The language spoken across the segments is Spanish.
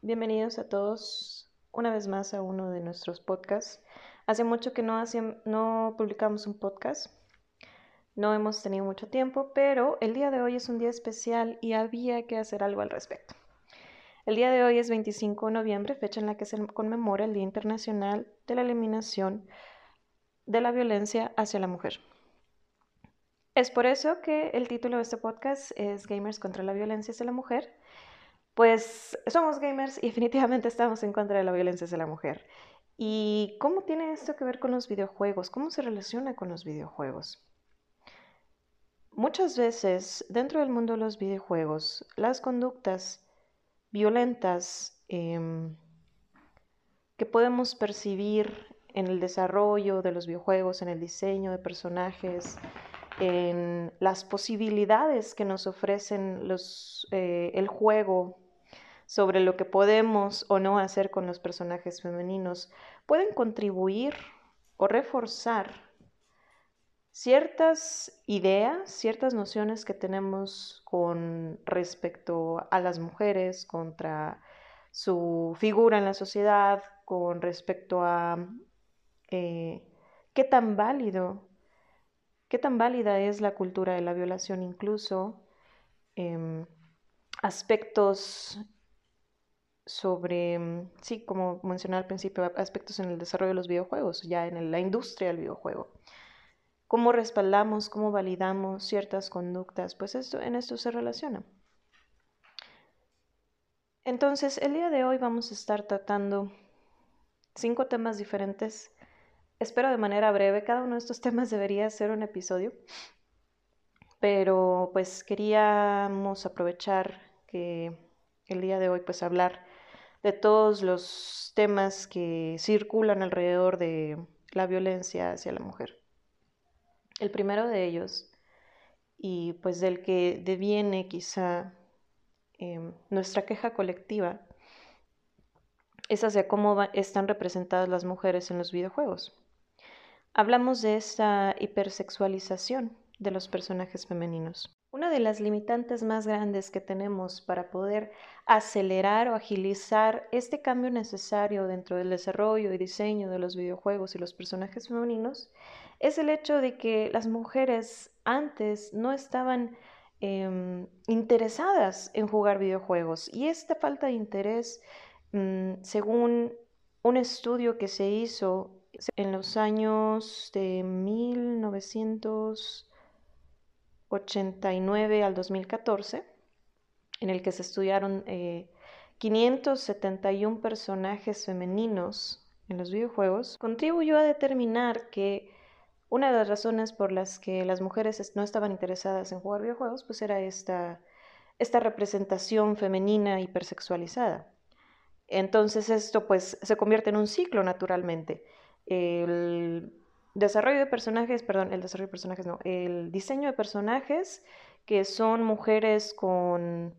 Bienvenidos a todos una vez más a uno de nuestros podcasts. Hace mucho que no, no publicamos un podcast, no hemos tenido mucho tiempo, pero el día de hoy es un día especial y había que hacer algo al respecto. El día de hoy es 25 de noviembre, fecha en la que se conmemora el Día Internacional de la Eliminación de la Violencia hacia la Mujer. Es por eso que el título de este podcast es Gamers contra la Violencia hacia la Mujer. Pues somos gamers y definitivamente estamos en contra de la violencia hacia la mujer. ¿Y cómo tiene esto que ver con los videojuegos? ¿Cómo se relaciona con los videojuegos? Muchas veces dentro del mundo de los videojuegos, las conductas violentas em, que podemos percibir en el desarrollo de los videojuegos, en el diseño de personajes, en las posibilidades que nos ofrecen los, eh, el juego sobre lo que podemos o no hacer con los personajes femeninos, pueden contribuir o reforzar ciertas ideas, ciertas nociones que tenemos con respecto a las mujeres, contra su figura en la sociedad, con respecto a eh, qué tan válido, qué tan válida es la cultura de la violación incluso, em, aspectos sobre, sí, como mencioné al principio, aspectos en el desarrollo de los videojuegos, ya en la industria del videojuego cómo respaldamos, cómo validamos ciertas conductas, pues esto, en esto se relaciona. Entonces, el día de hoy vamos a estar tratando cinco temas diferentes. Espero de manera breve, cada uno de estos temas debería ser un episodio, pero pues queríamos aprovechar que el día de hoy pues hablar de todos los temas que circulan alrededor de la violencia hacia la mujer. El primero de ellos, y pues del que deviene quizá em, nuestra queja colectiva, es hacia cómo están representadas las mujeres en los videojuegos. Hablamos de esta hipersexualización de los personajes femeninos. Una de las limitantes más grandes que tenemos para poder acelerar o agilizar este cambio necesario dentro del desarrollo y diseño de los videojuegos y los personajes femeninos es el hecho de que las mujeres antes no estaban em, interesadas en jugar videojuegos y esta falta de interés, mm, según un estudio que se hizo en los años de 1989 al 2014, en el que se estudiaron 571 eh, personajes femeninos en los videojuegos, contribuyó a determinar que una de las razones por las que las mujeres no estaban interesadas en jugar videojuegos, pues era esta, esta representación femenina hipersexualizada. Entonces esto pues se convierte en un ciclo naturalmente. El desarrollo de personajes, perdón, el desarrollo de personajes no, el diseño de personajes que son mujeres con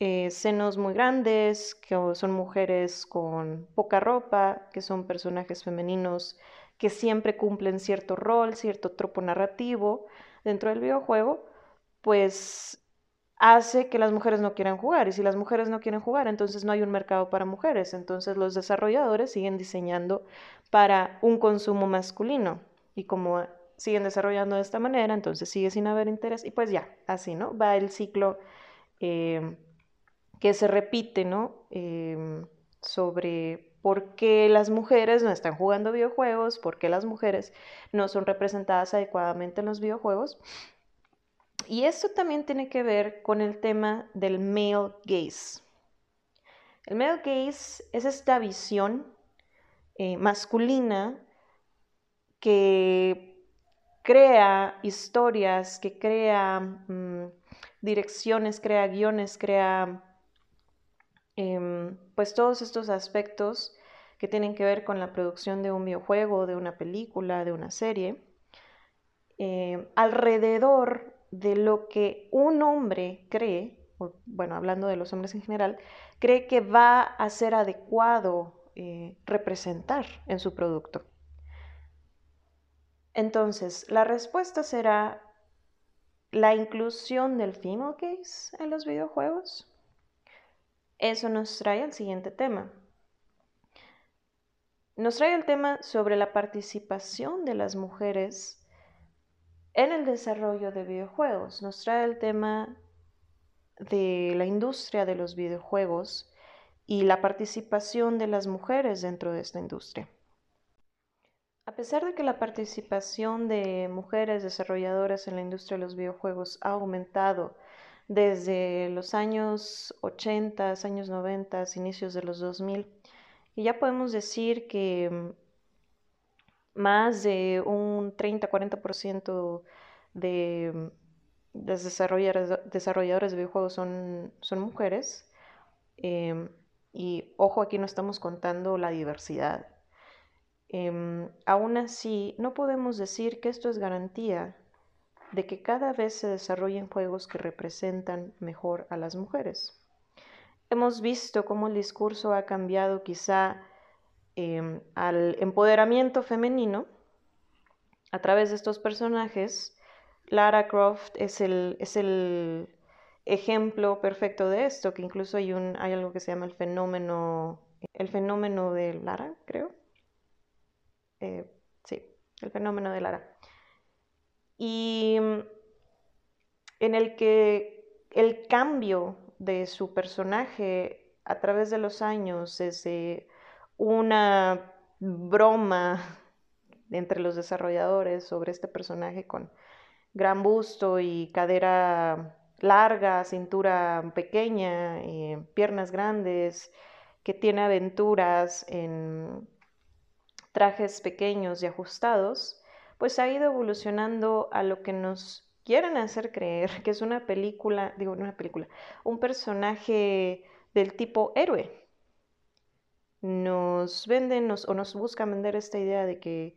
eh, senos muy grandes, que son mujeres con poca ropa, que son personajes femeninos que siempre cumplen cierto rol, cierto tropo narrativo dentro del videojuego, pues hace que las mujeres no quieran jugar. Y si las mujeres no quieren jugar, entonces no hay un mercado para mujeres. Entonces los desarrolladores siguen diseñando para un consumo masculino. Y como siguen desarrollando de esta manera, entonces sigue sin haber interés. Y pues ya, así, ¿no? Va el ciclo eh, que se repite, ¿no? Eh, sobre por qué las mujeres no están jugando videojuegos, por qué las mujeres no son representadas adecuadamente en los videojuegos. Y esto también tiene que ver con el tema del male gaze. El male gaze es esta visión eh, masculina que crea historias, que crea mm, direcciones, crea guiones, crea Em, pues todos estos aspectos que tienen que ver con la producción de un videojuego, de una película, de una serie, em, alrededor de lo que un hombre cree, bueno, hablando de los hombres en general, cree que va a ser adecuado eh, representar en su producto. Entonces, la respuesta será la inclusión del female gaze en los videojuegos. Eso nos trae al siguiente tema. Nos trae el tema sobre la participación de las mujeres en el desarrollo de videojuegos. Nos trae el tema de la industria de los videojuegos y la participación de las mujeres dentro de esta industria. A pesar de que la participación de mujeres desarrolladoras en la industria de los videojuegos ha aumentado desde los años 80, años 90, inicios de los 2000, y ya podemos decir que mm, más de un 30-40% de las desarrolladoras de videojuegos son, son mujeres. Em, y ojo, aquí no estamos contando la diversidad. Em, aún así, no podemos decir que esto es garantía de que cada vez se desarrollen juegos que representan mejor a las mujeres. Hemos visto cómo el discurso ha cambiado quizá em, al empoderamiento femenino a través de estos personajes. Lara Croft es el, es el ejemplo perfecto de esto, que incluso hay, un, hay algo que se llama el fenómeno, el fenómeno de Lara, creo eh, sí, el fenómeno de Lara. Y mm, en el que el cambio de su personaje a través de los años, desde una broma entre los desarrolladores sobre este personaje con gran busto y cadera larga, cintura pequeña, eh, piernas grandes, que tiene aventuras en trajes pequeños y ajustados, pues ha ido evolucionando a lo que nos quieren hacer creer que es una película, digo, una película, un personaje del tipo héroe. Nos venden o nos buscan vender esta idea de que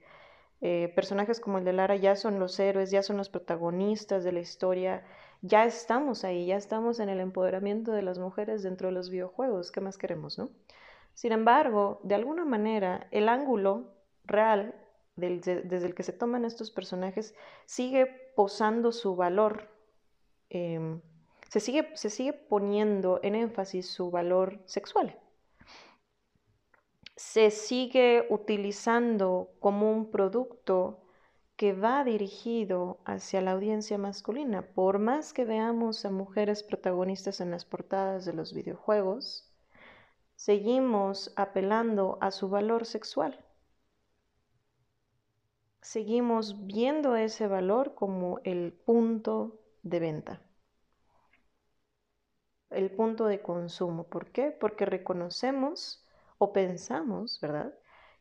eh, personajes como el de Lara ya son los héroes, ya son los protagonistas de la historia, ya estamos ahí, ya estamos en el empoderamiento de las mujeres dentro de los videojuegos, ¿qué más queremos, no? Sin embargo, de alguna manera, el ángulo real desde el que se toman estos personajes sigue posando su valor, em, se, sigue, se sigue poniendo en énfasis su valor sexual. Se sigue utilizando como un producto que va dirigido hacia la audiencia masculina. Por más que veamos a mujeres protagonistas en las portadas de los videojuegos, seguimos apelando a su valor sexual. Seguimos viendo ese valor como el punto de venta, el punto de consumo. ¿Por qué? Porque reconocemos o pensamos, ¿verdad?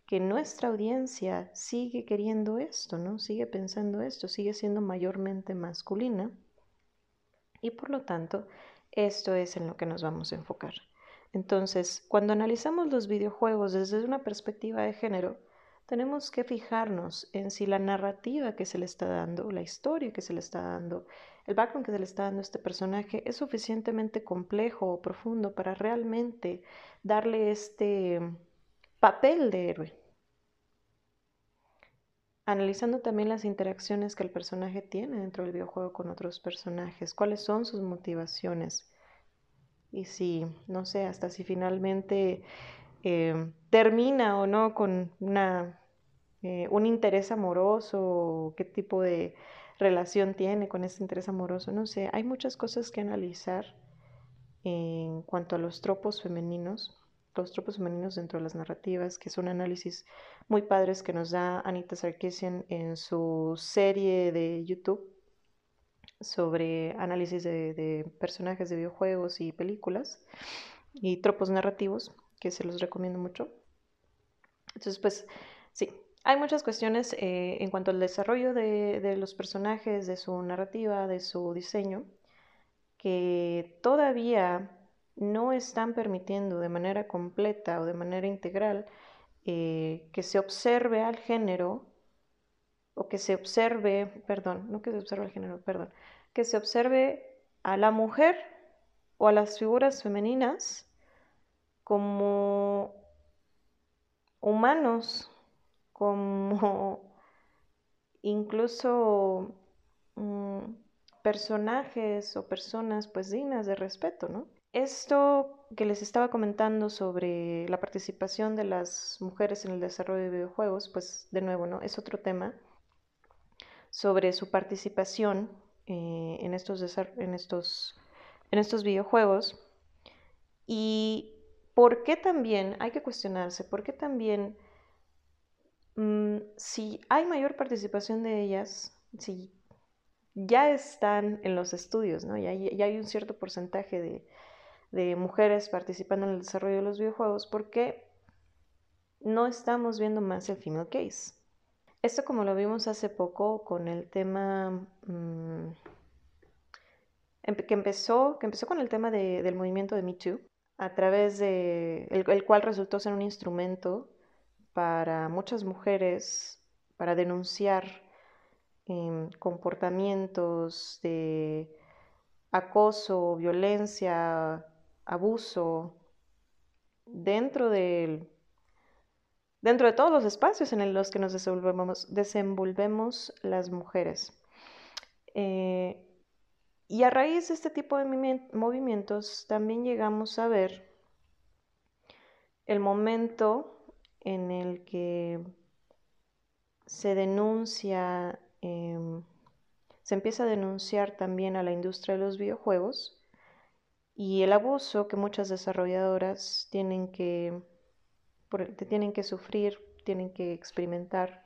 Que nuestra audiencia sigue queriendo esto, ¿no? Sigue pensando esto, sigue siendo mayormente masculina y por lo tanto esto es en lo que nos vamos a enfocar. Entonces, cuando analizamos los videojuegos desde una perspectiva de género, tenemos que fijarnos en si la narrativa que se le está dando, la historia que se le está dando, el background que se le está dando a este personaje es suficientemente complejo o profundo para realmente darle este papel de héroe. Analizando también las interacciones que el personaje tiene dentro del videojuego con otros personajes, cuáles son sus motivaciones, y si, no sé, hasta si finalmente eh, termina o no con una, eh, un interés amoroso, qué tipo de relación tiene con ese interés amoroso, no sé, hay muchas cosas que analizar en cuanto a los tropos femeninos, los tropos femeninos dentro de las narrativas, que son análisis muy padres que nos da Anita Sarkeesian en su serie de YouTube sobre análisis de, personajes de videojuegos y películas y tropos narrativos, que se los recomiendo mucho. Entonces, pues sí, hay muchas cuestiones eh, en cuanto al desarrollo de, de, los personajes, de su narrativa, de su diseño, que todavía no están permitiendo de manera completa o de manera integral eh, que se observe al género o que se observe, perdón, no que se observe el género, perdón, que se observe a la mujer o a las figuras femeninas como humanos, como incluso mm, personajes o personas pues dignas de respeto, ¿no? Esto que les estaba comentando sobre la participación de las mujeres en el desarrollo de videojuegos, pues de nuevo, ¿no? Es otro tema sobre su participación eh, en, estos en, estos, en estos videojuegos y por qué también, hay que cuestionarse, por qué también mm, si hay mayor participación de ellas, si ya están en los estudios, ¿no? ya, ya hay un cierto porcentaje de, de mujeres participando en el desarrollo de los videojuegos, ¿por qué no estamos viendo más el female case? Esto como lo vimos hace poco con el tema mm, que, empezó, que empezó con el tema del movimiento de Me Too, a través de el, cual resultó ser un instrumento para muchas mujeres para denunciar em, comportamientos de acoso, violencia, abuso dentro del dentro de todos los espacios en los que nos desenvolvemos, desenvolvemos las mujeres. Eh, y a raíz de este tipo de movimientos también llegamos a ver el momento en el que se denuncia, em, se empieza a denunciar también a la industria de los videojuegos y el abuso que muchas desarrolladoras tienen que tienen que sufrir, tienen que experimentar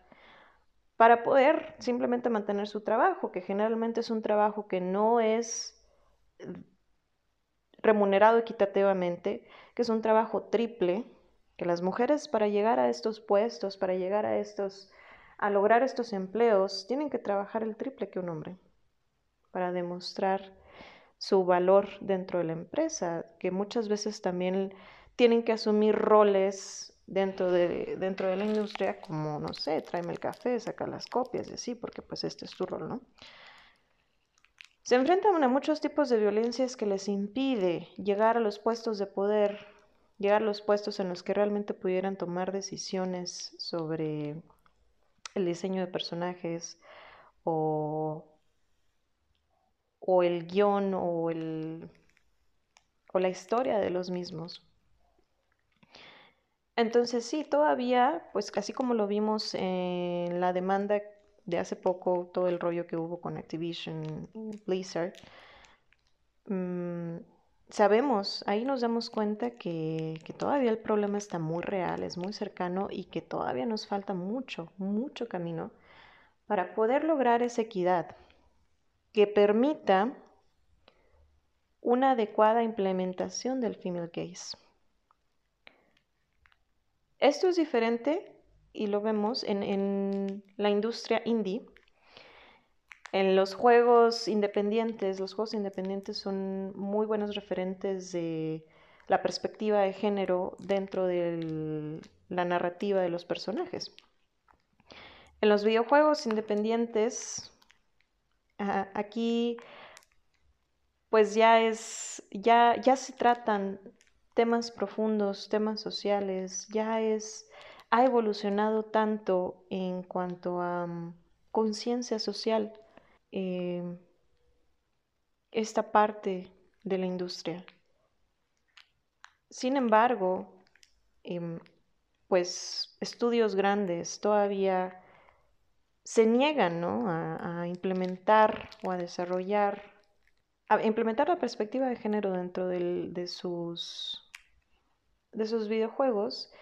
para poder simplemente mantener su trabajo, que generalmente es un trabajo que no es remunerado equitativamente, que es un trabajo triple, que las mujeres para llegar a estos puestos, para llegar a estos a lograr estos empleos, tienen que trabajar el triple que un hombre para demostrar su valor dentro de la empresa, que muchas veces también tienen que asumir roles dentro de, dentro de la industria, como, no sé, tráeme el café, saca las copias y así, porque pues este es tu rol, ¿no? Se enfrentan a muchos tipos de violencias que les impide llegar a los puestos de poder, llegar a los puestos en los que realmente pudieran tomar decisiones sobre el diseño de personajes o, o el guion o, el, o la historia de los mismos. Entonces sí, todavía, pues así como lo vimos en la demanda de hace poco, todo el rollo que hubo con Activision Blizzard, mm, sabemos, ahí nos damos cuenta que, que, todavía el problema está muy real, es muy cercano y que todavía nos falta mucho, mucho camino para poder lograr esa equidad que permita una adecuada implementación del female gaze. Esto es diferente y lo vemos en, la industria indie. En los juegos independientes, los juegos independientes son muy buenos referentes de la perspectiva de género dentro de la narrativa de los personajes. En los videojuegos independientes, aquí pues ya es, ya, ya se tratan temas profundos, temas sociales, ya es, ha evolucionado tanto en cuanto a mm, conciencia social em, esta parte de la industria. Sin embargo, em, pues estudios grandes todavía se niegan a, implementar o a desarrollar, a implementar la perspectiva de género dentro de sus de sus videojuegos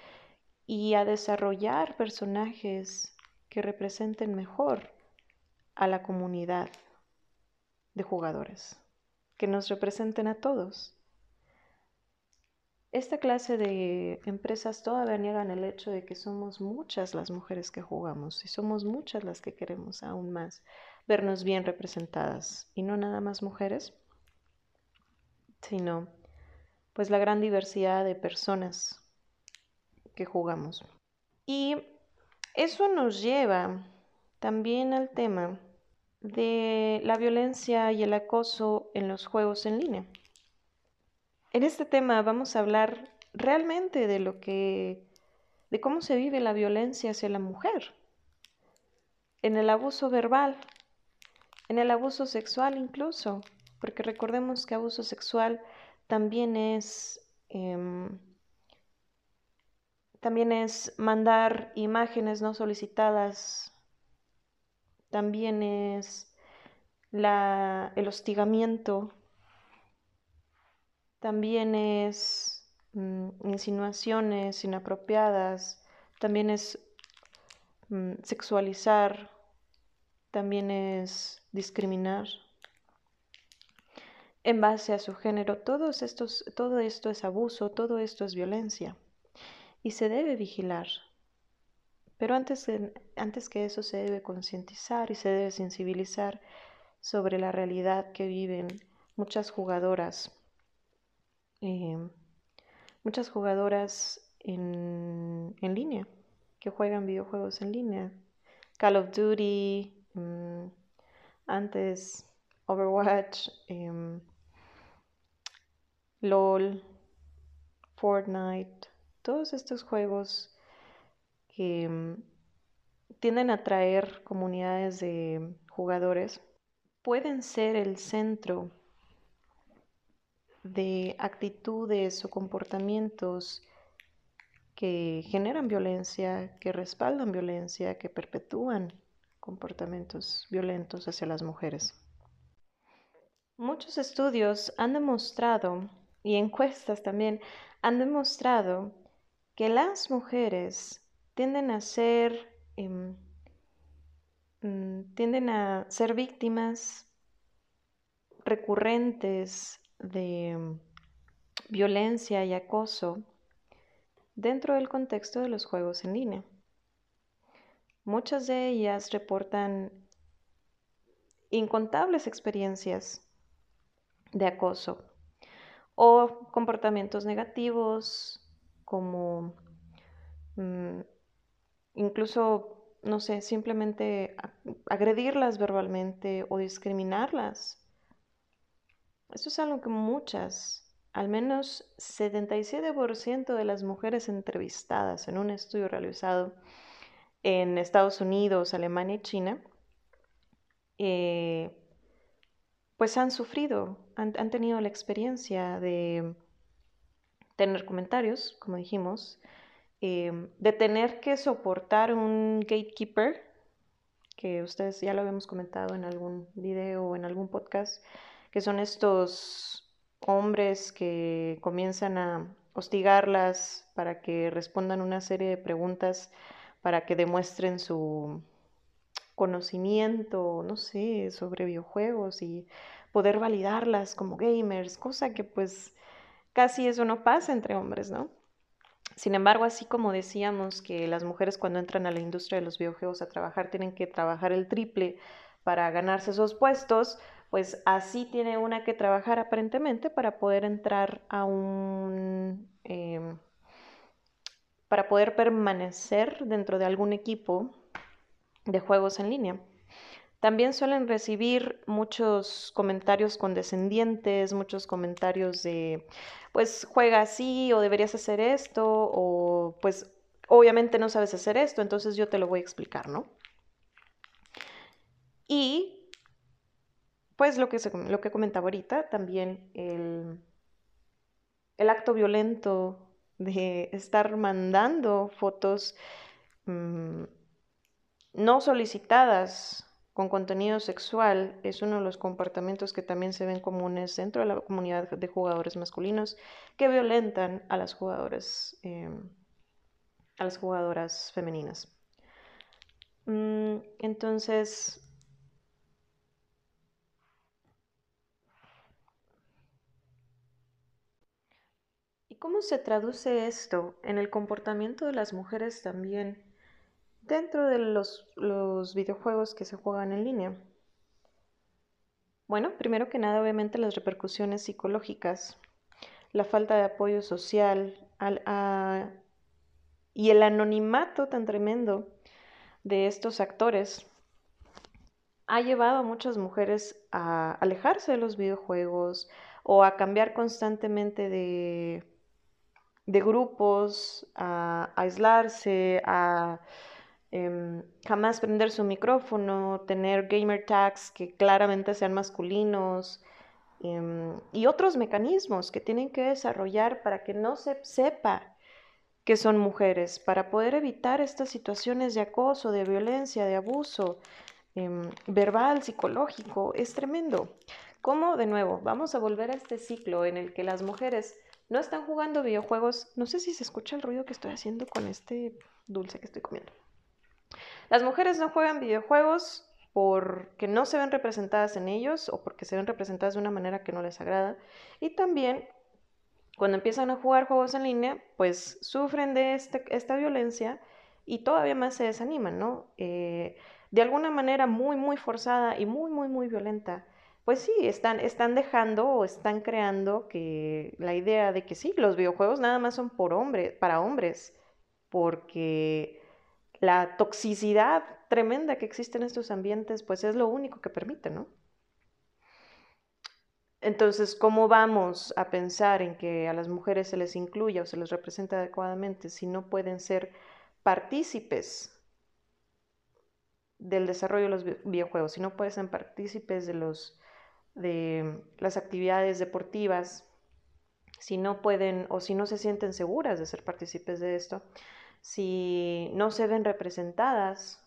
y a desarrollar personajes que representen mejor a la comunidad de jugadores, que nos representen a todos. Esta clase de empresas todavía niegan el hecho de que somos muchas las mujeres que jugamos y somos muchas las que queremos aún más vernos bien representadas y no nada más mujeres, sino pues la gran diversidad de personas que jugamos. Y eso nos lleva también al tema de la violencia y el acoso en los juegos en línea. En este tema vamos a hablar realmente de lo que de cómo se vive la violencia hacia la mujer, en el abuso verbal en el abuso sexual incluso, porque recordemos que abuso sexual también es, em, también es mandar imágenes no solicitadas, también es la, el hostigamiento, también es mm, insinuaciones inapropiadas, también es mm, sexualizar, también es discriminar en base a su género. Todos estos, todo esto es abuso, todo esto es violencia y se debe vigilar. Pero antes, antes que eso se debe concientizar y se debe sensibilizar sobre la realidad que viven muchas jugadoras, eh, muchas jugadoras en, en, línea, que juegan videojuegos en línea. Call of Duty, mm, antes Overwatch, em, LOL, Fortnite, todos estos juegos que em, tienden a atraer comunidades de jugadores pueden ser el centro de actitudes o comportamientos que generan violencia, que respaldan violencia, que perpetúan comportamientos violentos hacia las mujeres. Muchos estudios han demostrado, y encuestas también, han demostrado que las mujeres tienden a ser em, Mm, tienden a ser víctimas recurrentes de mm, violencia y acoso dentro del contexto de los juegos en línea. Muchas de ellas reportan incontables experiencias de acoso o comportamientos negativos como mm, incluso no sé, simplemente agredirlas verbalmente o discriminarlas. Eso es algo que muchas, al menos 77% de las mujeres entrevistadas en un estudio realizado en Estados Unidos, Alemania y China, eh, pues han sufrido, han, tenido la experiencia de tener comentarios, como dijimos, Em, de tener que soportar un gatekeeper, que ustedes ya lo habíamos comentado en algún video o en algún podcast, que son estos hombres que comienzan a hostigarlas para que respondan una serie de preguntas para que demuestren su conocimiento, no sé, sobre videojuegos y poder validarlas como gamers, cosa que pues casi eso no pasa entre hombres, ¿no? Sin embargo, así como decíamos que las mujeres cuando entran a la industria de los videojuegos a trabajar tienen que trabajar el triple para ganarse esos puestos, pues así tiene una que trabajar aparentemente para poder entrar a un... Em, para poder permanecer dentro de algún equipo de juegos en línea. También suelen recibir muchos comentarios condescendientes, muchos comentarios de, pues juega así o deberías hacer esto o pues obviamente no sabes hacer esto, entonces yo te lo voy a explicar, ¿no? Y pues lo que, lo que comentaba ahorita, también el, el acto violento de estar mandando fotos mm, no solicitadas con contenido sexual es uno de los comportamientos que también se ven comunes dentro de la comunidad de jugadores masculinos que violentan a las jugadoras, em, a las jugadoras femeninas. Mm, entonces, cómo se traduce esto en el comportamiento de las mujeres también? dentro de los, videojuegos que se juegan en línea? Bueno, primero que nada, obviamente las repercusiones psicológicas, la falta de apoyo social y el anonimato tan tremendo de estos actores ha llevado a muchas mujeres a alejarse de los videojuegos o a cambiar constantemente de, de grupos, a aislarse, a em, jamás prender su micrófono, tener gamer tags que claramente sean masculinos em, y otros mecanismos que tienen que desarrollar para que no se sepa que son mujeres, para poder evitar estas situaciones de acoso, de violencia, de abuso em, verbal, psicológico. Es tremendo. ¿Cómo, de nuevo, vamos a volver a este ciclo en el que las mujeres no están jugando videojuegos? No sé si se escucha el ruido que estoy haciendo con este dulce que estoy comiendo. Las mujeres no juegan videojuegos porque no se ven representadas en ellos o porque se ven representadas de una manera que no les agrada. Y también cuando empiezan a jugar juegos en línea, pues sufren de este, esta violencia y todavía más se desaniman, ¿no? Eh, de alguna manera muy, muy forzada y muy, muy, muy violenta. Pues sí, están, están dejando o están creando que la idea de que sí, los videojuegos nada más son por para hombres, porque la toxicidad tremenda que existe en estos ambientes, pues es lo único que permite, ¿no? Entonces, ¿cómo vamos a pensar en que a las mujeres se les incluya o se les representa adecuadamente si no pueden ser partícipes del desarrollo de los videojuegos, si no pueden ser partícipes de, los, de las actividades deportivas, si no pueden o si no se sienten seguras de ser partícipes de esto, si no se ven representadas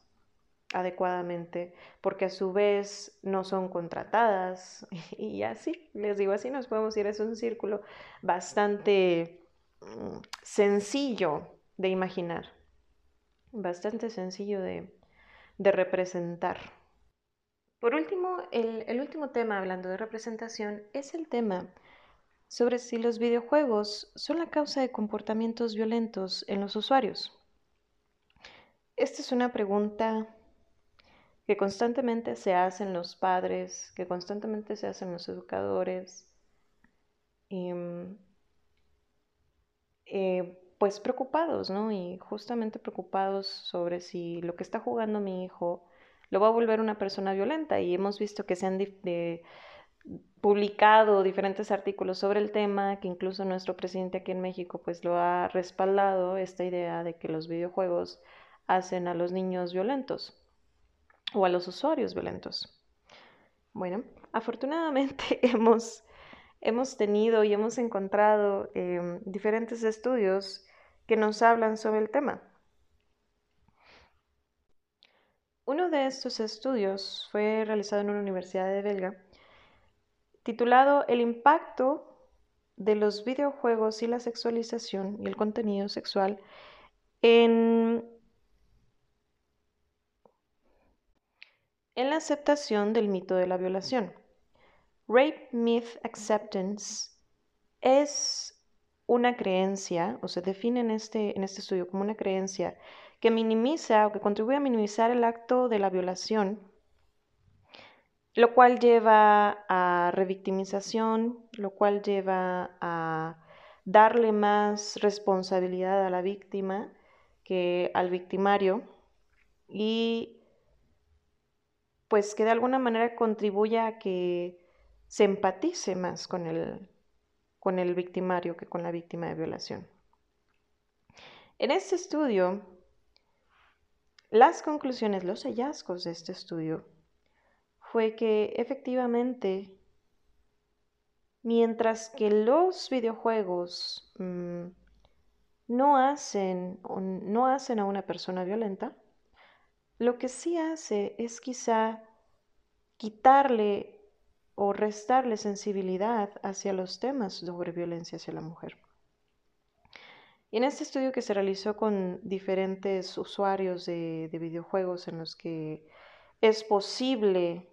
adecuadamente, porque a su vez no son contratadas y así, les digo así, nos podemos ir, es un círculo bastante mm, sencillo de imaginar, bastante sencillo de, representar. Por último, el, último tema hablando de representación es el tema sobre si los videojuegos son la causa de comportamientos violentos en los usuarios. Esta es una pregunta que constantemente se hacen los padres, que constantemente se hacen los educadores, mm, eh, pues preocupados, ¿no? Y justamente preocupados sobre si lo que está jugando mi hijo lo va a volver una persona violenta. Y hemos visto que se han publicado diferentes artículos sobre el tema, que incluso nuestro presidente aquí en México pues lo ha respaldado, esta idea de que los videojuegos hacen a los niños violentos o a los usuarios violentos. Bueno, afortunadamente hemos, hemos tenido y hemos encontrado em, diferentes estudios que nos hablan sobre el tema. Uno de estos estudios fue realizado en una universidad de Belga, titulado El impacto de los videojuegos y la sexualización y el contenido sexual en en la aceptación del mito de la violación. Rape Myth Acceptance es una creencia, o se define en este, en este estudio como una creencia que minimiza o que contribuye a minimizar el acto de la violación, lo cual lleva a revictimización, lo cual lleva a darle más responsabilidad a la víctima que al victimario y pues que de alguna manera contribuya a que se empatice más con el, con el victimario que con la víctima de violación. En este estudio, las conclusiones, los hallazgos de este estudio fue que efectivamente, mientras que los videojuegos mm, no, hacen, no hacen a una persona violenta, lo que sí hace es quizá quitarle o restarle sensibilidad hacia los temas sobre violencia hacia la mujer. Y en este estudio que se realizó con diferentes usuarios de, videojuegos en los que es posible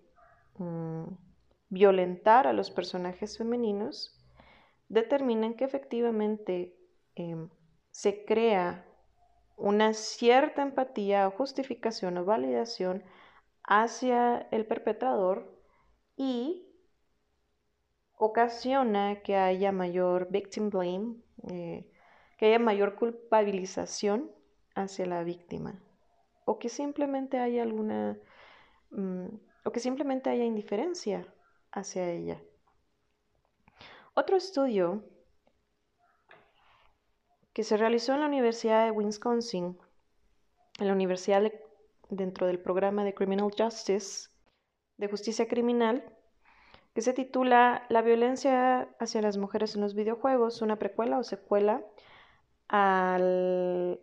mm, violentar a los personajes femeninos, determinan que efectivamente em, se crea una cierta empatía o justificación o validación hacia el perpetrador y ocasiona que haya mayor victim blame, eh, que haya mayor culpabilización hacia la víctima o que simplemente haya alguna mm, o que simplemente haya indiferencia hacia ella. Otro estudio que se realizó en la Universidad de Wisconsin en la universidad dentro del programa de Criminal Justice, de justicia criminal, que se titula La violencia hacia las mujeres en los videojuegos, una precuela o secuela al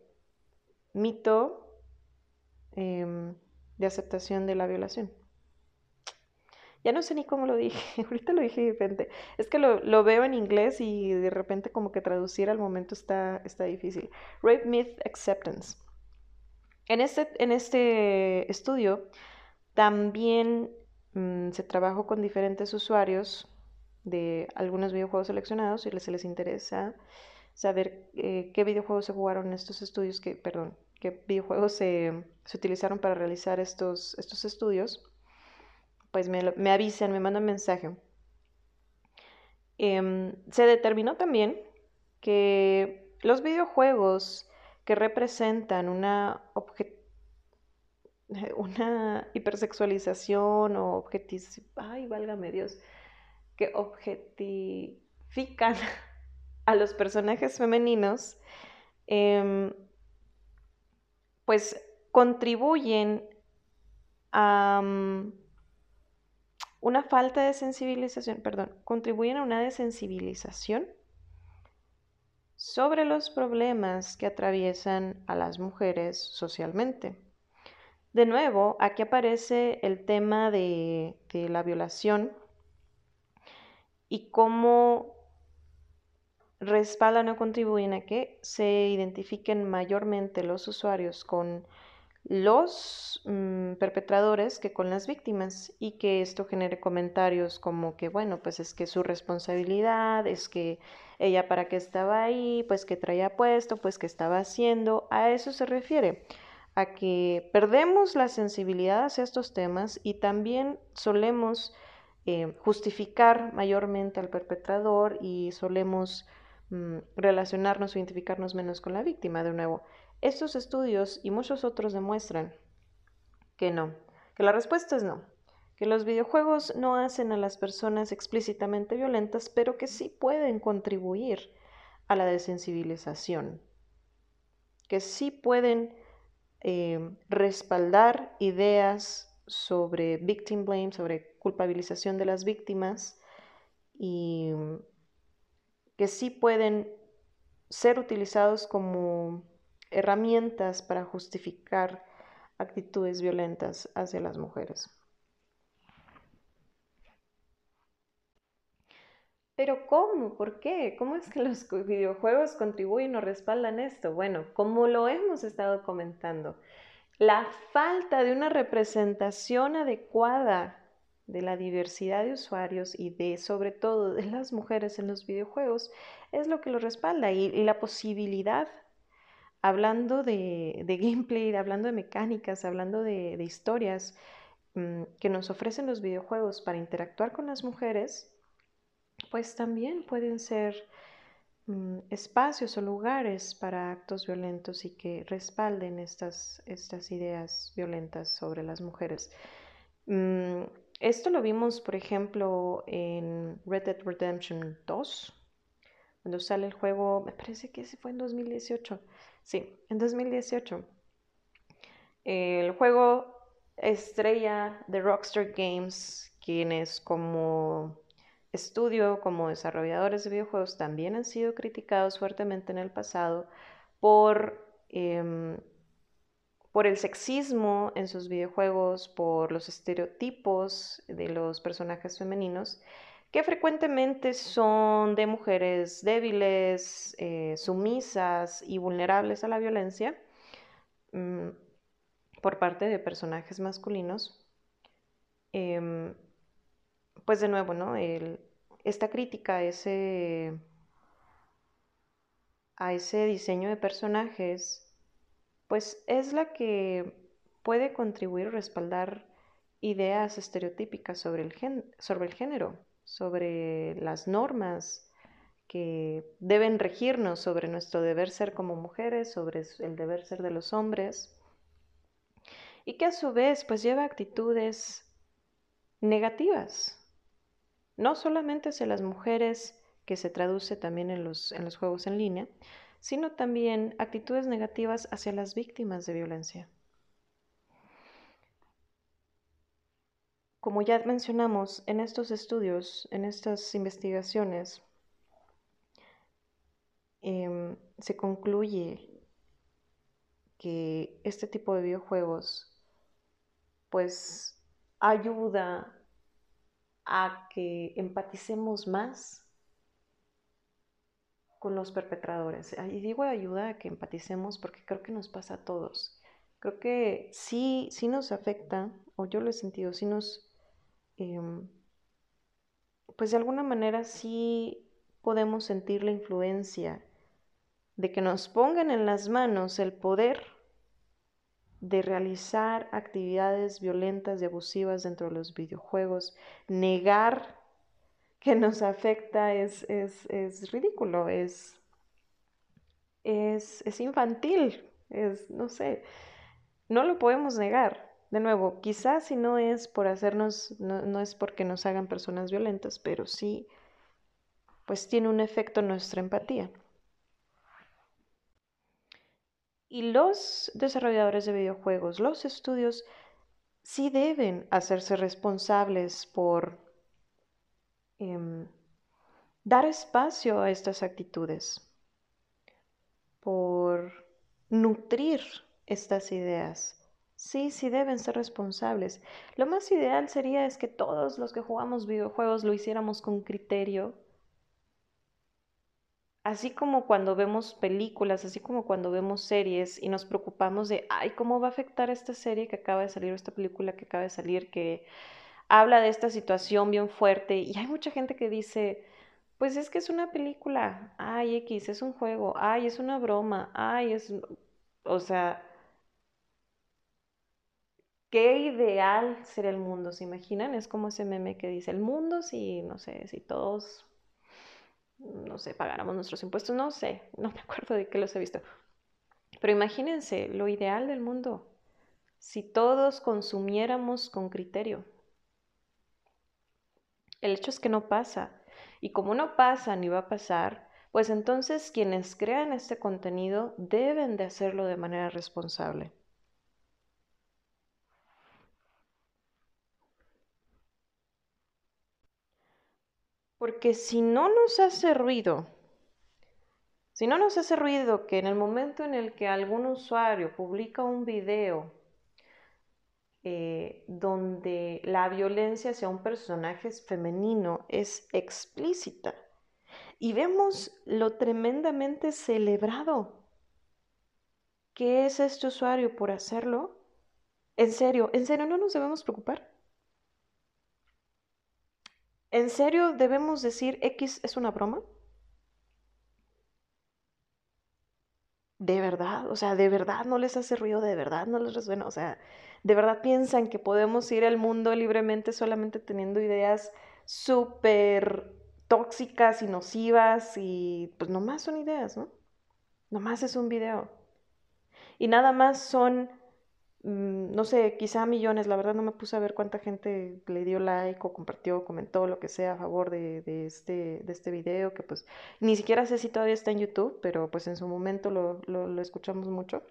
mito em, de aceptación de la violación. Ya no sé ni cómo lo dije, ahorita lo dije diferente. Es que lo, veo en inglés y de repente como que traducir al momento está, está difícil. Rape Myth Acceptance. En este, en este estudio también mm, se trabajó con diferentes usuarios de algunos videojuegos seleccionados y se les interesa saber eh, qué videojuegos se jugaron en estos estudios, que, perdón, qué videojuegos se, utilizaron para realizar estos, estos estudios, pues me, me avisan, me mandan mensaje. Em, se determinó también que los videojuegos que representan una, una hipersexualización o objetiz ay, válgame Dios, que objetifican a los personajes femeninos, em, pues contribuyen a mm, una falta de sensibilización, perdón, contribuyen a una desensibilización sobre los problemas que atraviesan a las mujeres socialmente. De nuevo, aquí aparece el tema de, de la violación y cómo respaldan o contribuyen a que se identifiquen mayormente los usuarios con los mm, perpetradores que con las víctimas y que esto genere comentarios como que, bueno, pues es que su responsabilidad, es que ella para qué estaba ahí, pues que traía puesto, pues que estaba haciendo, a eso se refiere, a que perdemos la sensibilidad hacia estos temas y también solemos eh, justificar mayormente al perpetrador y solemos Mm, relacionarnos o identificarnos menos con la víctima de nuevo. Estos estudios y muchos otros demuestran que no, que la respuesta es no, que los videojuegos no hacen a las personas explícitamente violentas, pero que sí pueden contribuir a la desensibilización, que sí pueden eh, respaldar ideas sobre victim blame, sobre culpabilización de las víctimas y que sí pueden ser utilizados como herramientas para justificar actitudes violentas hacia las mujeres. Pero ¿cómo? ¿Por qué? ¿Cómo es que los videojuegos contribuyen o respaldan esto? Bueno, como lo hemos estado comentando, la falta de una representación adecuada de la diversidad de usuarios y de sobre todo de las mujeres en los videojuegos es lo que lo respalda y, la posibilidad, hablando de, gameplay, hablando de mecánicas, hablando de, historias mm, que nos ofrecen los videojuegos para interactuar con las mujeres, pues también pueden ser mm, espacios o lugares para actos violentos y que respalden estas, estas ideas violentas sobre las mujeres. Mm, esto lo vimos, por ejemplo, en Red Dead Redemption 2, cuando sale el juego, me parece que ese fue en 2018. Sí, en 2018. El juego estrella de Rockstar Games, quienes como estudio, como desarrolladores de videojuegos, también han sido criticados fuertemente en el pasado por em, por el sexismo en sus videojuegos, por los estereotipos de los personajes femeninos, que frecuentemente son de mujeres débiles, eh, sumisas y vulnerables a la violencia mm, por parte de personajes masculinos. Em, pues de nuevo, ¿no? esta crítica a ese, a ese diseño de personajes pues es la que puede contribuir a respaldar ideas estereotípicas sobre el, sobre el género, sobre las normas que deben regirnos sobre nuestro deber ser como mujeres, sobre el deber ser de los hombres, y que a su vez pues lleva actitudes negativas, no solamente hacia las mujeres, que se traduce también en los, en los juegos en línea, sino también actitudes negativas hacia las víctimas de violencia. Como ya mencionamos, en estos estudios, en estas investigaciones, em, se concluye que este tipo de videojuegos pues ayuda a que empaticemos más con los perpetradores. Y digo ayuda a que empaticemos porque creo que nos pasa a todos. Creo que sí, sí nos afecta, o yo lo he sentido, sí nos, em, pues de alguna manera sí podemos sentir la influencia de que nos pongan en las manos el poder de realizar actividades violentas y abusivas dentro de los videojuegos, negar que nos afecta es, es, ridículo, es, es, infantil, es, no sé, no lo podemos negar. De nuevo, quizás si no es por hacernos, no, no es porque nos hagan personas violentas, pero sí, pues tiene un efecto en nuestra empatía. Y los desarrolladores de videojuegos, los estudios, sí deben hacerse responsables por em, dar espacio a estas actitudes, por nutrir estas ideas. Sí, sí deben ser responsables. Lo más ideal sería es que todos los que jugamos videojuegos lo hiciéramos con criterio así como cuando vemos películas, así como cuando vemos series y nos preocupamos de, ay, ¿cómo va a afectar esta serie que acaba de salir o esta película que acaba de salir que habla de esta situación bien fuerte? Y hay mucha gente que dice, pues es que es una película, ay, X, es un juego, ay, es una broma, ay, es, o sea, qué ideal sería el mundo, ¿se imaginan? Es como ese meme que dice, el mundo si, no sé, si todos no sé, pagáramos nuestros impuestos, no sé, no me acuerdo de qué los he visto. Pero imagínense lo ideal del mundo, si todos consumiéramos con criterio. El hecho es que no pasa. Y como no pasa ni va a pasar, pues entonces quienes crean este contenido deben de hacerlo de manera responsable. Porque si no nos hace ruido, si no nos hace ruido que en el momento en el que algún usuario publica un video eh, donde la violencia hacia un personaje femenino es explícita y vemos lo tremendamente celebrado que es este usuario por hacerlo, en serio, en serio no nos debemos preocupar. ¿En serio debemos decir X es una broma? De verdad, o sea, de verdad no les hace ruido, de verdad no les resuena, o sea, de verdad piensan que podemos ir al mundo libremente solamente teniendo ideas súper tóxicas y nocivas y pues nomás son ideas, ¿no? Nomás es un video. Y nada más son no sé, quizá millones, la verdad no me puse a ver cuánta gente le dio like o compartió, comentó lo que sea a favor de, este, de este video, que pues ni siquiera sé si todavía está en YouTube, pero pues en su momento lo, escuchamos mucho.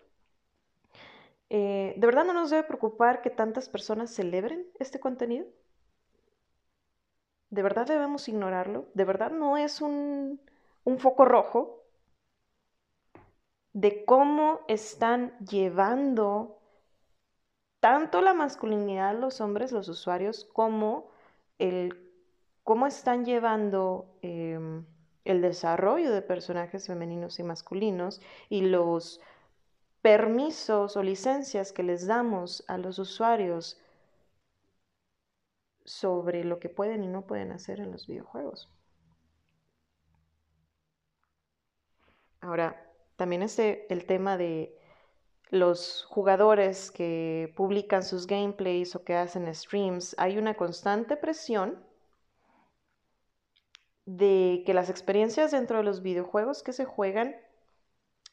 Eh, ¿De verdad no nos debe preocupar que tantas personas celebren este contenido? ¿De verdad debemos ignorarlo? ¿De verdad no es un, un foco rojo de cómo están llevando tanto la masculinidad los hombres, los usuarios, como el cómo están llevando em, el desarrollo de personajes femeninos y masculinos y los permisos o licencias que les damos a los usuarios sobre lo que pueden y no pueden hacer en los videojuegos. Ahora, también este, el tema de los jugadores que publican sus gameplays o que hacen streams, hay una constante presión de que las experiencias dentro de los videojuegos que se juegan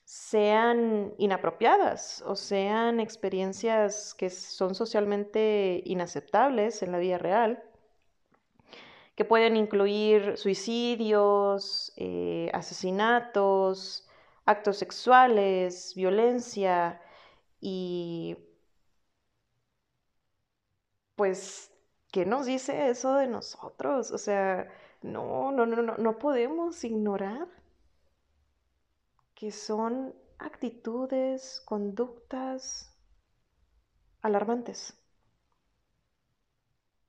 sean inapropiadas o sean experiencias que son socialmente inaceptables en la vida real, que pueden incluir suicidios, eh, asesinatos, actos sexuales, violencia y pues, ¿qué nos dice eso de nosotros? O sea, no, no, no, no, no podemos ignorar que son actitudes, conductas alarmantes.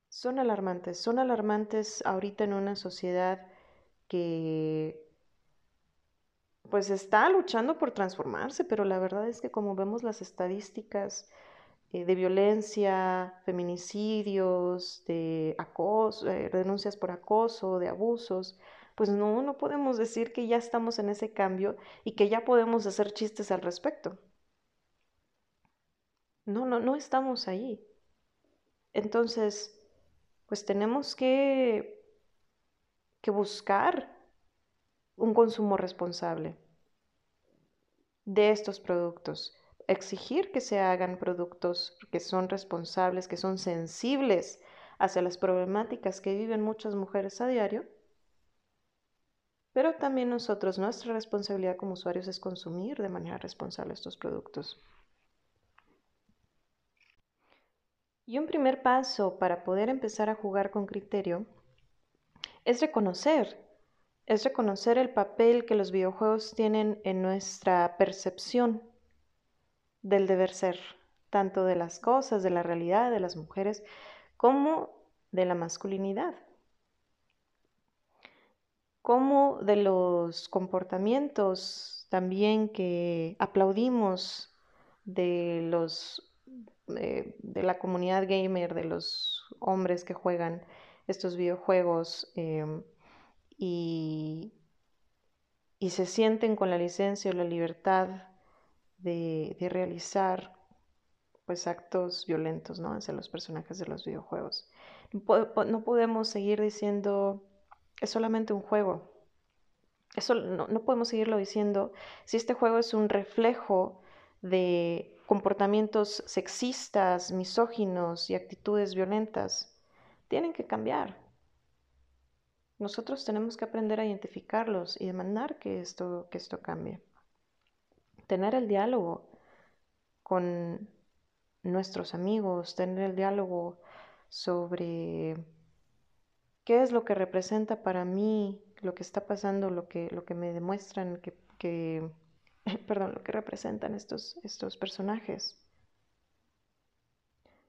Son alarmantes, son alarmantes ahorita en una sociedad que pues está luchando por transformarse, pero la verdad es que como vemos las estadísticas eh, de violencia, feminicidios, de acoso, eh, denuncias por acoso, de abusos, pues no, no podemos decir que ya estamos en ese cambio y que ya podemos hacer chistes al respecto. No, no, no estamos ahí. Entonces, pues tenemos que, que buscar un consumo responsable de estos productos. Exigir que se hagan productos que son responsables, que son sensibles hacia las problemáticas que viven muchas mujeres a diario. Pero también nosotros, nuestra responsabilidad como usuarios es consumir de manera responsable estos productos. Y un primer paso para poder empezar a jugar con criterio es reconocer es reconocer el papel que los videojuegos tienen en nuestra percepción del deber ser, tanto de las cosas, de la realidad, de las mujeres, como de la masculinidad, como de los comportamientos también que aplaudimos de los eh, de la comunidad gamer, de los hombres que juegan estos videojuegos. Em, y, se sienten con la licencia o la libertad de, realizar pues actos violentos ¿no? hacia los personajes de los videojuegos. No, podemos seguir diciendo es solamente un juego. Eso no, no podemos seguirlo diciendo si este juego es un reflejo de comportamientos sexistas, misóginos y actitudes violentas. Tienen que cambiar. Nosotros tenemos que aprender a identificarlos y demandar que esto, que esto cambie. Tener el diálogo con nuestros amigos, tener el diálogo sobre qué es lo que representa para mí lo que está pasando, lo que, lo que me demuestran que, perdón, lo que representan estos, estos personajes.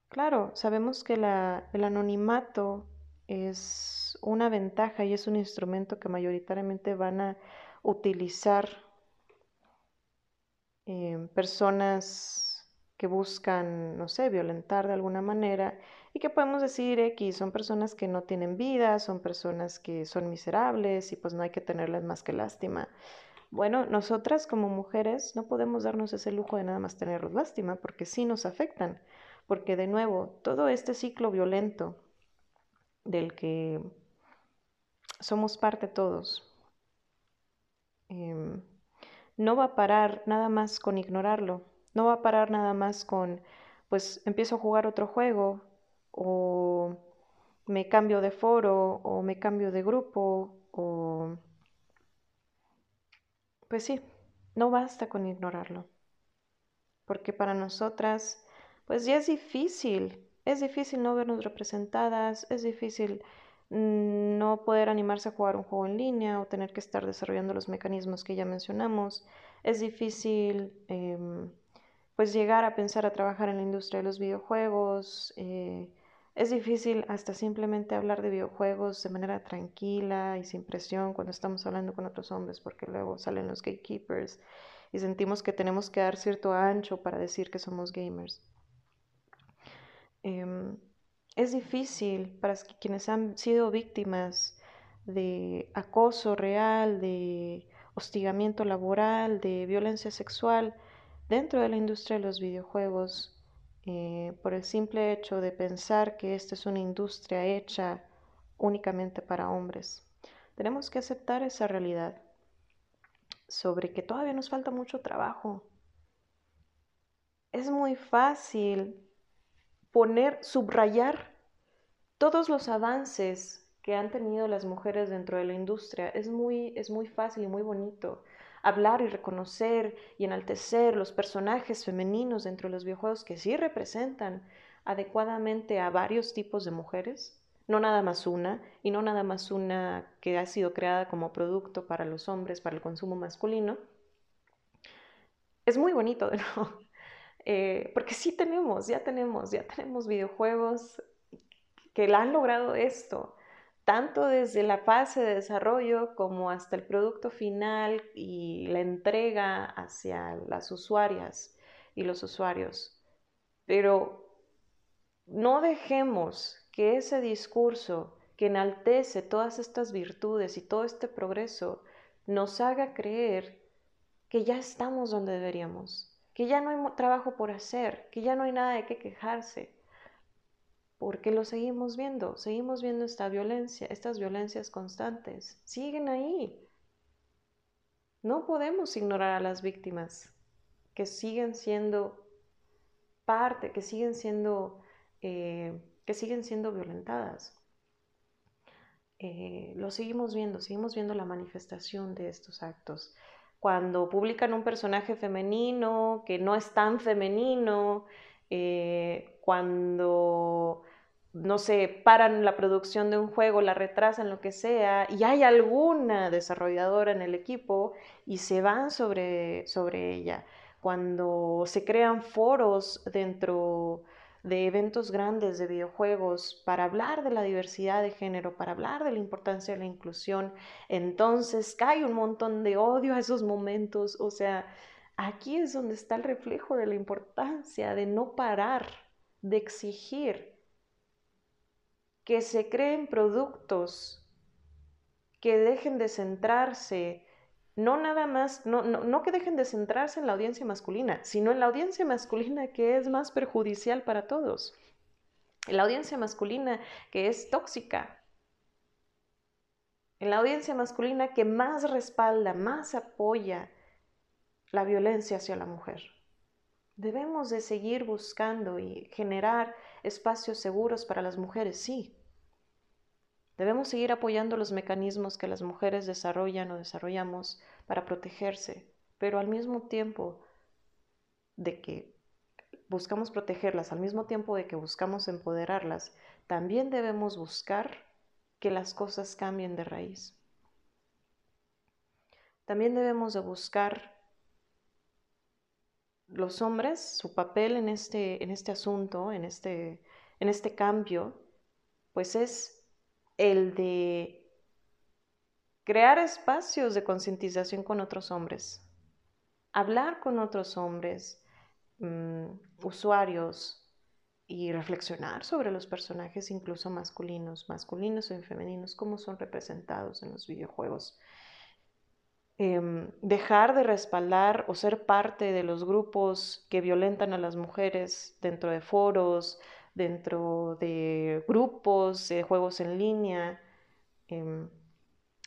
Claro, sabemos que la, el anonimato es una ventaja y es un instrumento que mayoritariamente van a utilizar eh, personas que buscan, no sé, violentar de alguna manera y que podemos decir X, son personas que no tienen vida, son personas que son miserables y pues no hay que tenerles más que lástima. Bueno, nosotras como mujeres no podemos darnos ese lujo de nada más tenerlos lástima porque sí nos afectan, porque de nuevo, todo este ciclo violento del que somos parte todos. Em, no va a parar nada más con ignorarlo, no va a parar nada más con, pues empiezo a jugar otro juego o me cambio de foro o me cambio de grupo o... Pues sí, no basta con ignorarlo, porque para nosotras, pues ya es difícil es difícil no vernos representadas, es difícil mm, no poder animarse a jugar un juego en línea o tener que estar desarrollando los mecanismos que ya mencionamos. Es difícil em, pues llegar a pensar a trabajar en la industria de los videojuegos. Eh, es difícil hasta simplemente hablar de videojuegos de manera tranquila y sin presión cuando estamos hablando con otros hombres porque luego salen los gatekeepers y sentimos que tenemos que dar cierto ancho para decir que somos gamers. Em, es difícil para quienes han sido víctimas de acoso real, de hostigamiento laboral, de violencia sexual dentro de la industria de los videojuegos, eh, por el simple hecho de pensar que esta es una industria hecha únicamente para hombres. Tenemos que aceptar esa realidad sobre que todavía nos falta mucho trabajo. Es muy fácil poner, subrayar todos los avances que han tenido las mujeres dentro de la industria. Es muy, es muy fácil y muy bonito. hablar y reconocer y enaltecer los personajes femeninos dentro de los videojuegos que sí representan adecuadamente a varios tipos de mujeres, no nada más una, y no nada más una que ha sido creada como producto para los hombres, para el consumo masculino, es muy bonito nuevo. Eh, porque sí tenemos, ya tenemos, ya tenemos videojuegos que han logrado esto, tanto desde la fase de desarrollo como hasta el producto final y la entrega hacia las usuarias y los usuarios. Pero no dejemos que ese discurso que enaltece todas estas virtudes y todo este progreso nos haga creer que ya estamos donde deberíamos, que ya no hay trabajo por hacer, que ya no hay nada de qué quejarse, porque lo seguimos viendo, seguimos viendo esta violencia, estas violencias constantes, siguen ahí. No podemos ignorar a las víctimas que siguen siendo parte, que siguen siendo, eh, que siguen siendo violentadas. Eh, lo seguimos viendo, seguimos viendo la manifestación de estos actos cuando publican un personaje femenino que no es tan femenino, eh, cuando, no sé, paran la producción de un juego, la retrasan, lo que sea, y hay alguna desarrolladora en el equipo y se van sobre, sobre ella. Cuando se crean foros dentro de eventos grandes de videojuegos para hablar de la diversidad de género, para hablar de la importancia de la inclusión, entonces cae un montón de odio a esos momentos. O sea, aquí es donde está el reflejo de la importancia de no parar, de exigir que se creen productos que dejen de centrarse no nada más, no, no, que dejen de centrarse en la audiencia masculina, sino en la audiencia masculina que es más perjudicial para todos. En la audiencia masculina que es tóxica. En la audiencia masculina que más respalda, más apoya la violencia hacia la mujer. Debemos de seguir buscando y generar espacios seguros para las mujeres, sí, Debemos seguir apoyando los mecanismos que las mujeres desarrollan o desarrollamos para protegerse, pero al mismo tiempo de que buscamos protegerlas, al mismo tiempo de que buscamos empoderarlas, también debemos buscar que las cosas cambien de raíz. También debemos de buscar los hombres, su papel en este, en este asunto, en este, en este cambio, pues es el de crear espacios de concientización con otros hombres, hablar con otros hombres, mm, usuarios y reflexionar sobre los personajes incluso masculinos, masculinos o femeninos, cómo son representados en los videojuegos. Em, dejar de respaldar o ser parte de los grupos que violentan a las mujeres dentro de foros, dentro de grupos, de juegos en línea, em,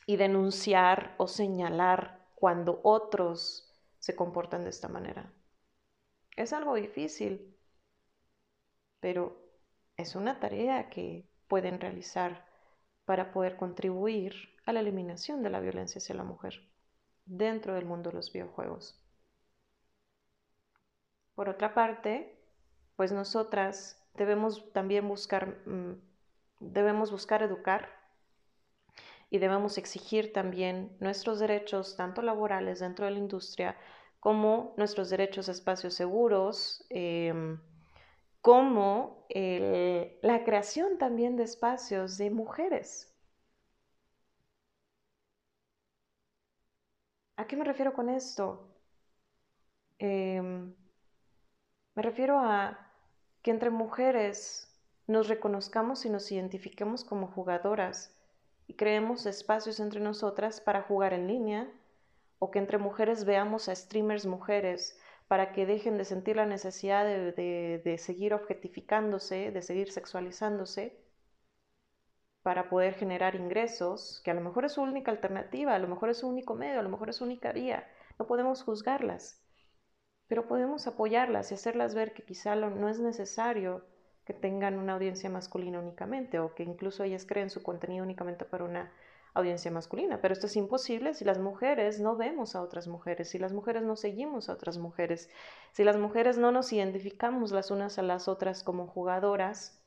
y denunciar o señalar cuando otros se comportan de esta manera. Es algo difícil, pero es una tarea que pueden realizar para poder contribuir a la eliminación de la violencia hacia la mujer dentro del mundo de los videojuegos. Por otra parte, pues nosotras debemos también buscar, mm, debemos buscar educar y debemos exigir también nuestros derechos, tanto laborales dentro de la industria, como nuestros derechos a espacios seguros, em, como la creación también de espacios de mujeres. ¿A qué me refiero con esto? Em, me refiero a que entre mujeres nos reconozcamos y nos identifiquemos como jugadoras y creemos espacios entre nosotras para jugar en línea, o que entre mujeres veamos a streamers mujeres para que dejen de sentir la necesidad de, de seguir objetificándose, de seguir sexualizándose, para poder generar ingresos, que a lo mejor es su única alternativa, a lo mejor es su único medio, a lo mejor es su única vía. No podemos juzgarlas pero podemos apoyarlas y hacerlas ver que quizá no es necesario que tengan una audiencia masculina únicamente o que incluso ellas creen su contenido únicamente para una audiencia masculina, pero esto es imposible si las mujeres no vemos a otras mujeres, si las mujeres no seguimos a otras mujeres, si las mujeres no nos identificamos las unas a las otras como jugadoras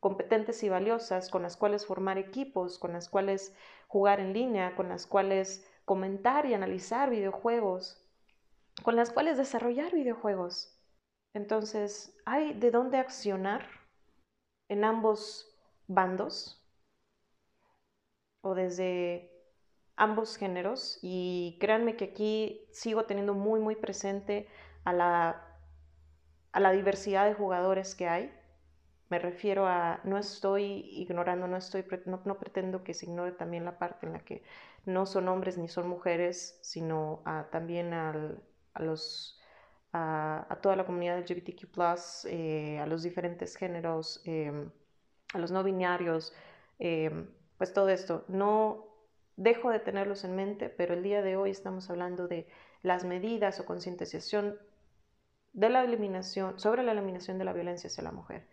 competentes y valiosas con las cuales formar equipos, con las cuales jugar en línea, con las cuales comentar y analizar videojuegos, con las cuales desarrollar videojuegos. Entonces, hay de dónde accionar en ambos bandos o desde ambos géneros y créanme que aquí sigo teniendo muy muy presente a la, a la diversidad de jugadores que hay. Me refiero a, no estoy ignorando, no, estoy, no, pretendo que se ignore también la parte en la que no son hombres ni son mujeres, sino también a, los, a, toda la comunidad LGBTQ, eh, a los diferentes géneros, em, a los no binarios. Em, pues todo esto. No dejo de tenerlos en mente, pero el día de hoy estamos hablando de las medidas o concientización de la eliminación, sobre la eliminación de la violencia hacia la mujer.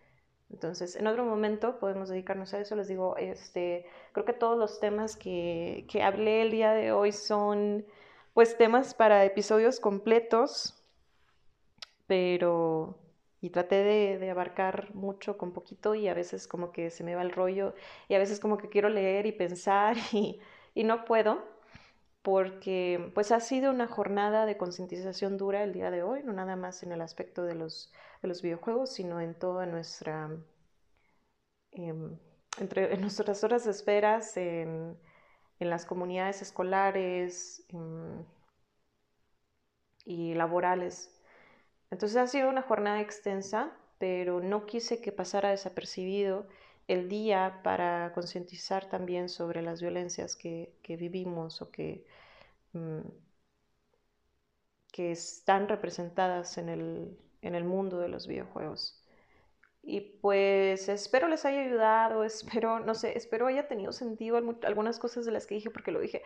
Entonces, en otro momento podemos dedicarnos a eso. Les digo, este, creo que todos los temas que, que hablé el día de hoy son, pues, temas para episodios completos, pero y traté de, abarcar mucho con poquito y a veces como que se me va el rollo y a veces como que quiero leer y pensar y, no puedo porque pues ha sido una jornada de concientización dura el día de hoy, no nada más en el aspecto de los, de los videojuegos, sino en toda nuestra, em, entre, en nuestras horas de esperas, en, en las comunidades escolares em, y laborales entonces ha sido una jornada extensa, pero no quise que pasara desapercibido el día para concientizar también sobre las violencias que, vivimos o que, mm, que están representadas en el, en el mundo de los videojuegos. Y pues espero les haya ayudado, espero, no sé, espero haya tenido sentido algunas cosas de las que dije, porque lo dije.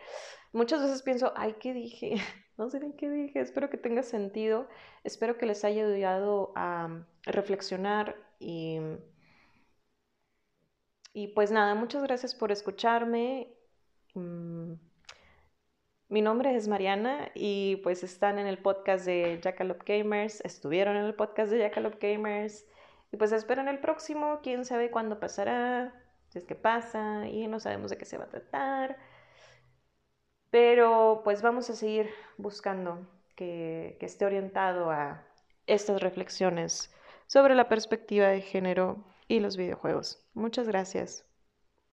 Muchas veces pienso, ay, ¿qué dije? No sé ni qué dije, espero que tenga sentido, espero que les haya ayudado a reflexionar y, y pues nada, muchas gracias por escucharme. Mm, mi nombre es Mariana y pues están en el podcast de Jackalope Gamers, estuvieron en el podcast de Jackalope Gamers. Y pues esperen el próximo, quién sabe cuándo pasará, si es que pasa, y no sabemos de qué se va a tratar. Pero pues vamos a seguir buscando que, que esté orientado a estas reflexiones sobre la perspectiva de género y los videojuegos. Muchas gracias.